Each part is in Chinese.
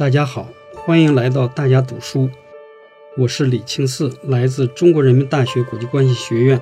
大家好，欢迎来到大家读书，我是李清四，来自中国人民大学国际关系学院。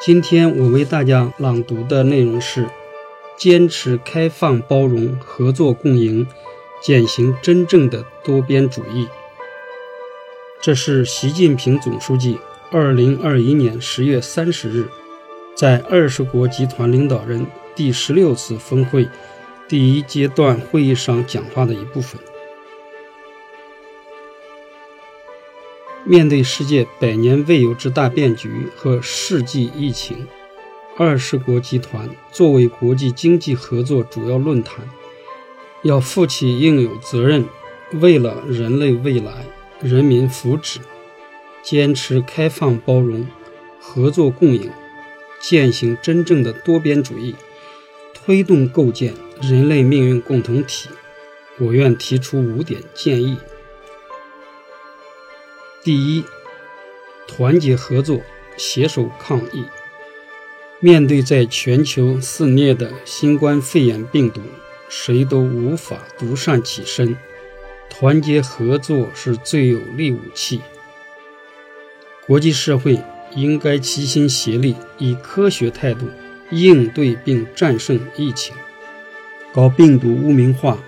今天我为大家朗读的内容是：坚持开放包容、合作共赢，践行真正的多边主义。这是习近平总书记二零二一年十月三十日在二十国集团领导人第十六次峰会。第一阶段会议上讲话的一部分。面对世界百年未有之大变局和世纪疫情，二十国集团作为国际经济合作主要论坛，要负起应有责任，为了人类未来、人民福祉，坚持开放包容、合作共赢，践行真正的多边主义。推动构建人类命运共同体，我愿提出五点建议。第一，团结合作，携手抗疫。面对在全球肆虐的新冠肺炎病毒，谁都无法独善其身，团结合作是最有力武器。国际社会应该齐心协力，以科学态度。应对并战胜疫情，搞病毒污名化、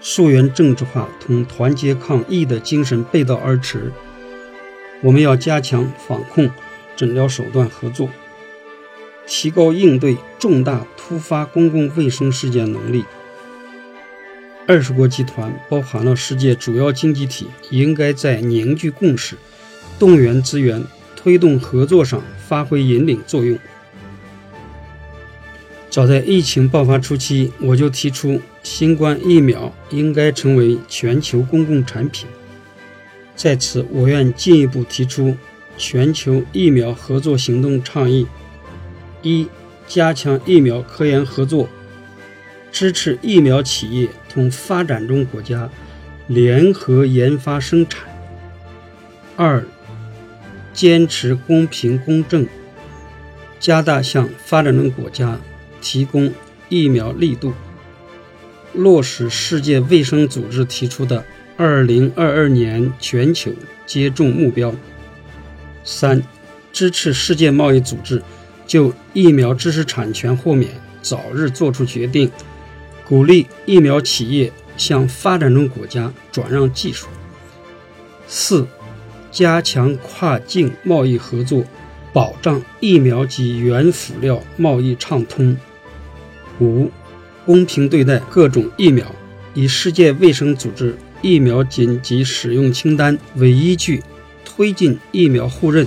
溯源政治化同团结抗疫的精神背道而驰。我们要加强防控、诊疗手段合作，提高应对重大突发公共卫生事件能力。二十国集团包含了世界主要经济体，应该在凝聚共识、动员资源、推动合作上发挥引领作用。早在疫情爆发初期，我就提出新冠疫苗应该成为全球公共产品。在此，我愿进一步提出全球疫苗合作行动倡议：一、加强疫苗科研合作，支持疫苗企业同发展中国家联合研发生产；二、坚持公平公正，加大向发展中国家。提供疫苗力度，落实世界卫生组织提出的2022年全球接种目标。三、支持世界贸易组织就疫苗知识产权豁免早日作出决定，鼓励疫苗企业向发展中国家转让技术。四、加强跨境贸易合作，保障疫苗及原辅料贸易畅通。五、公平对待各种疫苗，以世界卫生组织疫苗紧急使用清单为依据，推进疫苗互认。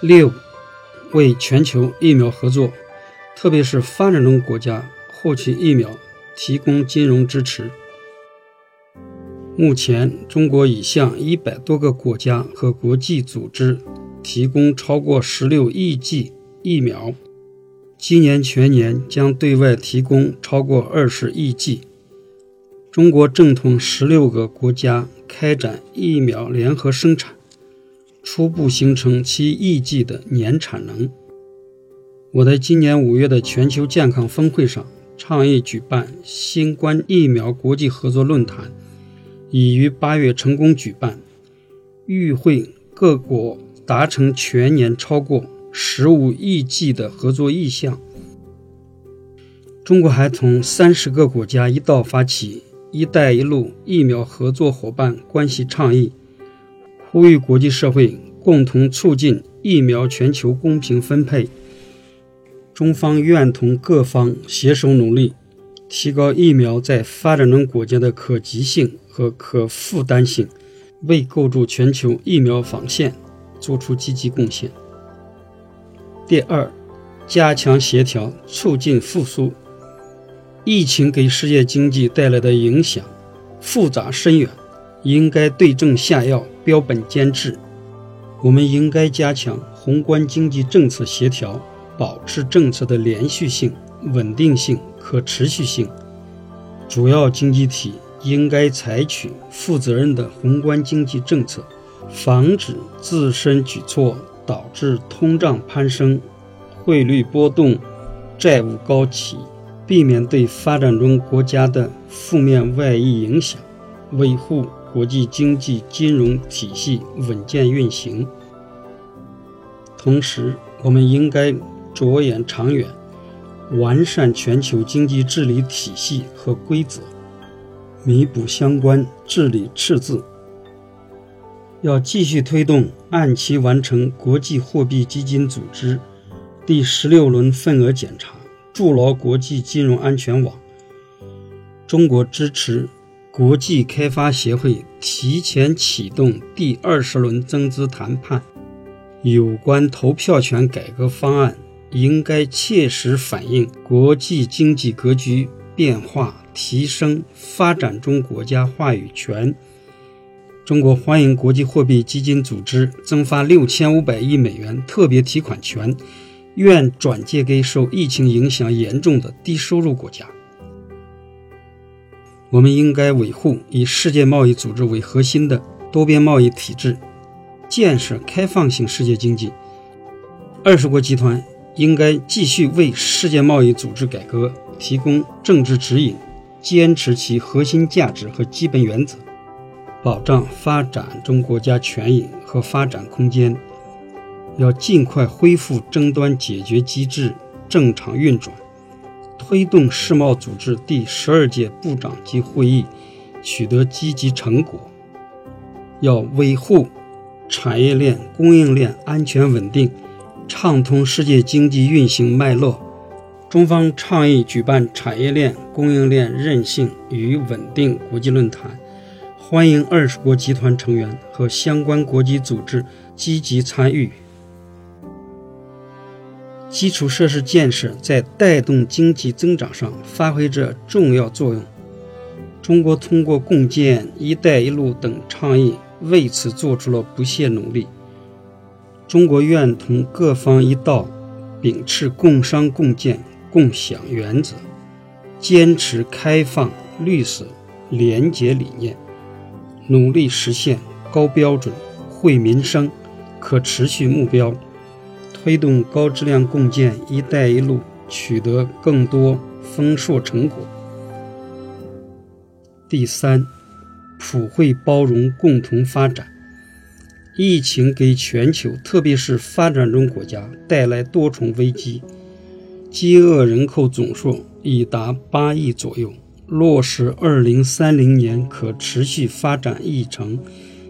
六、为全球疫苗合作，特别是发展中国家获取疫苗提供金融支持。目前，中国已向一百多个国家和国际组织提供超过十六亿剂疫苗。今年全年将对外提供超过二十亿剂。中国正同十六个国家开展疫苗联合生产，初步形成七亿剂的年产能。我在今年五月的全球健康峰会上倡议举办新冠疫苗国际合作论坛，已于八月成功举办，与会各国达成全年超过。十五亿剂的合作意向。中国还同三十个国家一道发起“一带一路”疫苗合作伙伴关系倡议，呼吁国际社会共同促进疫苗全球公平分配。中方愿同各方携手努力，提高疫苗在发展中国家的可及性和可负担性，为构筑全球疫苗防线做出积极贡献。第二，加强协调，促进复苏。疫情给世界经济带来的影响复杂深远，应该对症下药，标本兼治。我们应该加强宏观经济政策协调，保持政策的连续性、稳定性、可持续性。主要经济体应该采取负责任的宏观经济政策，防止自身举措。导致通胀攀升、汇率波动、债务高企、避免对发展中国家的负面外溢影响，维护国际经济金融体系稳健运行。同时，我们应该着眼长远，完善全球经济治理体系和规则，弥补相关治理赤字。要继续推动按期完成国际货币基金组织第十六轮份额检查。筑牢国际金融安全网。中国支持国际开发协会提前启动第二十轮增资谈判。有关投票权改革方案应该切实反映国际经济格局变化，提升发展中国家话语权。中国欢迎国际货币基金组织增发六千五百亿美元特别提款权。愿转借给受疫情影响严重的低收入国家。我们应该维护以世界贸易组织为核心的多边贸易体制，建设开放性世界经济。二十国集团应该继续为世界贸易组织改革提供政治指引，坚持其核心价值和基本原则，保障发展中国家权益和发展空间。要尽快恢复争端解决机制正常运转，推动世贸组织第十二届部长级会议取得积极成果。要维护产业链、供应链安全稳定，畅通世界经济运行脉络。中方倡议举办产业链、供应链韧性与稳定国际论坛，欢迎二十国集团成员和相关国际组织积极参与。基础设施建设在带动经济增长上发挥着重要作用。中国通过共建“一带一路”等倡议，为此做出了不懈努力。中国愿同各方一道，秉持共商共建共享原则，坚持开放、绿色、廉洁理念，努力实现高标准、惠民生、可持续目标。推动高质量共建“一带一路”取得更多丰硕成果。第三，普惠包容共同发展。疫情给全球，特别是发展中国家带来多重危机，饥饿人口总数已达八亿左右，落实二零三零年可持续发展议程，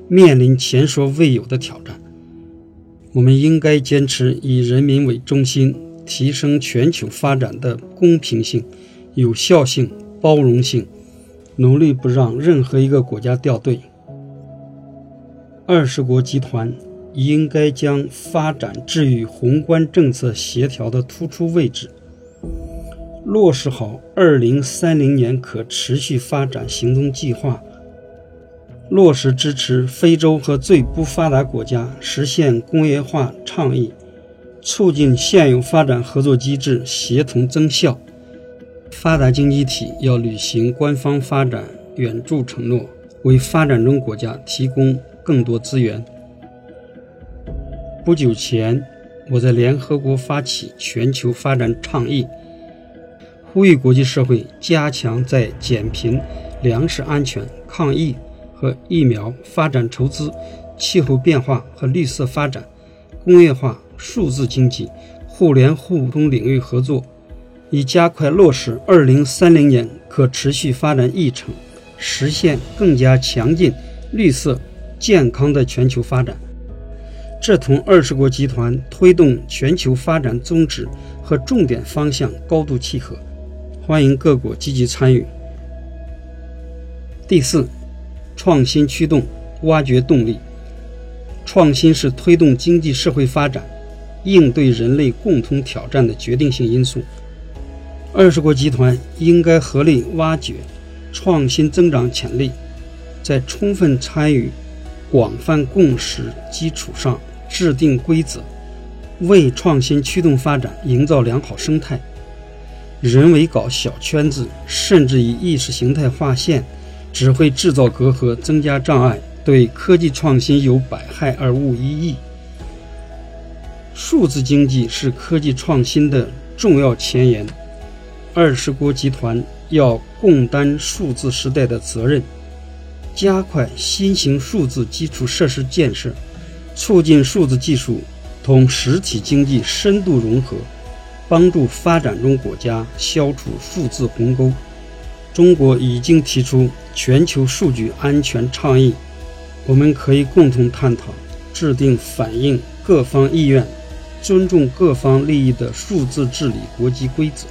面临前所未有的挑战。我们应该坚持以人民为中心，提升全球发展的公平性、有效性、包容性，努力不让任何一个国家掉队。二十国集团应该将发展置于宏观政策协调的突出位置，落实好二零三零年可持续发展行动计划。落实支持非洲和最不发达国家实现工业化倡议，促进现有发展合作机制协同增效。发达经济体要履行官方发展援助承诺，为发展中国家提供更多资源。不久前，我在联合国发起全球发展倡议，呼吁国际社会加强在减贫、粮食安全、抗疫。和疫苗发展筹资、气候变化和绿色发展、工业化、数字经济、互联互通领域合作，以加快落实二零三零年可持续发展议程，实现更加强劲、绿色、健康的全球发展。这同二十国集团推动全球发展宗旨和重点方向高度契合，欢迎各国积极参与。第四。创新驱动，挖掘动力。创新是推动经济社会发展、应对人类共同挑战的决定性因素。二十国集团应该合力挖掘创新增长潜力，在充分参与、广泛共识基础上制定规则，为创新驱动发展营造良好生态。人为搞小圈子，甚至以意识形态划线。只会制造隔阂，增加障碍，对科技创新有百害而无一益。数字经济是科技创新的重要前沿，二十国集团要共担数字时代的责任，加快新型数字基础设施建设，促进数字技术同实体经济深度融合，帮助发展中国家消除数字鸿沟。中国已经提出全球数据安全倡议，我们可以共同探讨制定反映各方意愿、尊重各方利益的数字治理国际规则。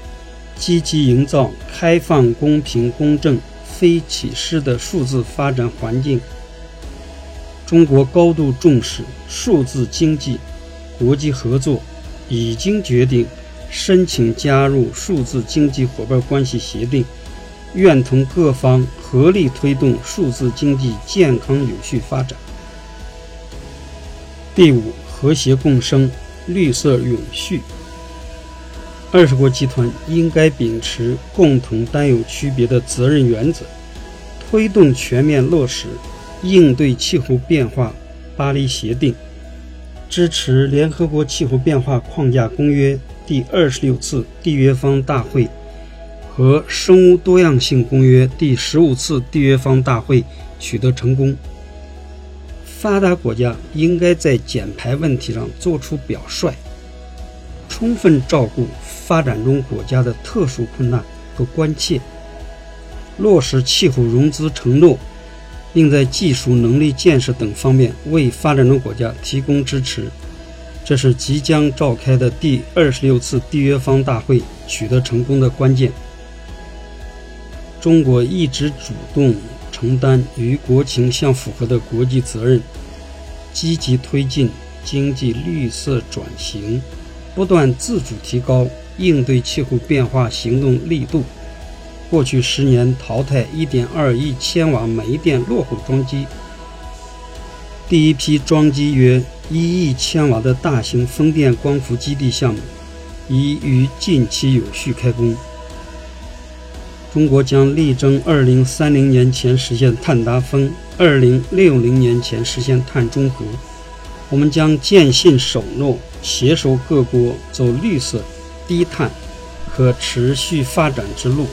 积极营造开放、公平、公正、非歧视的数字发展环境。中国高度重视数字经济、国际合作，已经决定申请加入数字经济伙伴关系协定，愿同各方合力推动数字经济健康有序发展。第五，和谐共生，绿色永续。二十国集团应该秉持共同担有区别的责任原则，推动全面落实应对气候变化巴黎协定，支持联合国气候变化框架公约第二十六次缔约方大会和生物多样性公约第十五次缔约方大会取得成功。发达国家应该在减排问题上做出表率，充分照顾。发展中国家的特殊困难和关切，落实气候融资承诺，并在技术能力建设等方面为发展中国家提供支持，这是即将召开的第二十六次缔约方大会取得成功的关键。中国一直主动承担与国情相符合的国际责任，积极推进经济绿色转型，不断自主提高。应对气候变化行动力度，过去十年淘汰1.2亿千瓦煤电落后装机，第一批装机约1亿千瓦的大型风电光伏基地项目已于近期有序开工。中国将力争2030年前实现碳达峰，2060年前实现碳中和。我们将坚信守诺，携手各国走绿色。低碳、可持续发展之路。